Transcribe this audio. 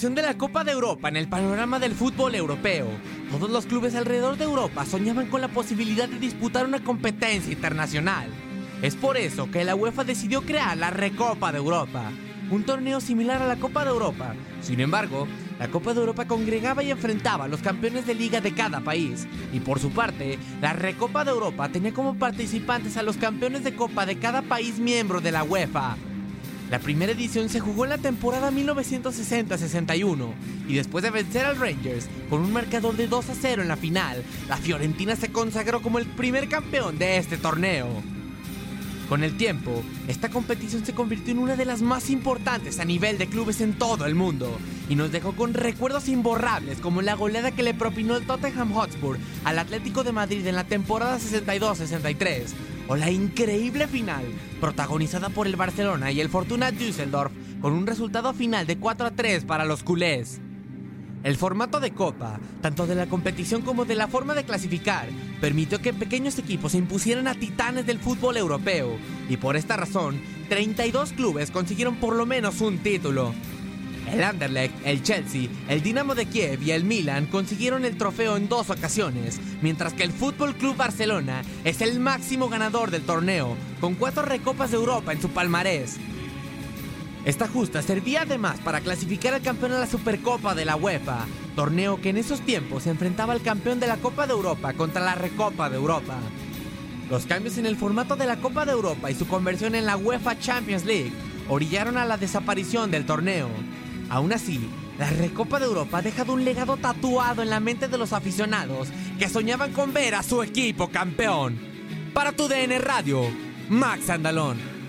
de la Copa de Europa en el panorama del fútbol europeo, todos los clubes alrededor de Europa soñaban con la posibilidad de disputar una competencia internacional. Es por eso que la UEFA decidió crear la Recopa de Europa, un torneo similar a la Copa de Europa. Sin embargo, la Copa de Europa congregaba y enfrentaba a los campeones de liga de cada país, y por su parte, la Recopa de Europa tenía como participantes a los campeones de Copa de cada país miembro de la UEFA. La primera edición se jugó en la temporada 1960-61 y después de vencer al Rangers con un marcador de 2 a 0 en la final, la Fiorentina se consagró como el primer campeón de este torneo. Con el tiempo, esta competición se convirtió en una de las más importantes a nivel de clubes en todo el mundo y nos dejó con recuerdos imborrables como la goleada que le propinó el Tottenham Hotspur al Atlético de Madrid en la temporada 62-63 o la increíble final protagonizada por el Barcelona y el Fortuna Düsseldorf con un resultado final de 4 a 3 para los culés. El formato de copa, tanto de la competición como de la forma de clasificar, permitió que pequeños equipos se impusieran a titanes del fútbol europeo, y por esta razón, 32 clubes consiguieron por lo menos un título. El Anderlecht, el Chelsea, el Dinamo de Kiev y el Milan consiguieron el trofeo en dos ocasiones, mientras que el Fútbol Club Barcelona es el máximo ganador del torneo, con cuatro recopas de Europa en su palmarés. Esta justa servía además para clasificar al campeón a la Supercopa de la UEFA, torneo que en esos tiempos se enfrentaba al campeón de la Copa de Europa contra la Recopa de Europa. Los cambios en el formato de la Copa de Europa y su conversión en la UEFA Champions League orillaron a la desaparición del torneo. Aún así, la Recopa de Europa ha dejado un legado tatuado en la mente de los aficionados que soñaban con ver a su equipo campeón. Para tu DN Radio, Max Andalón.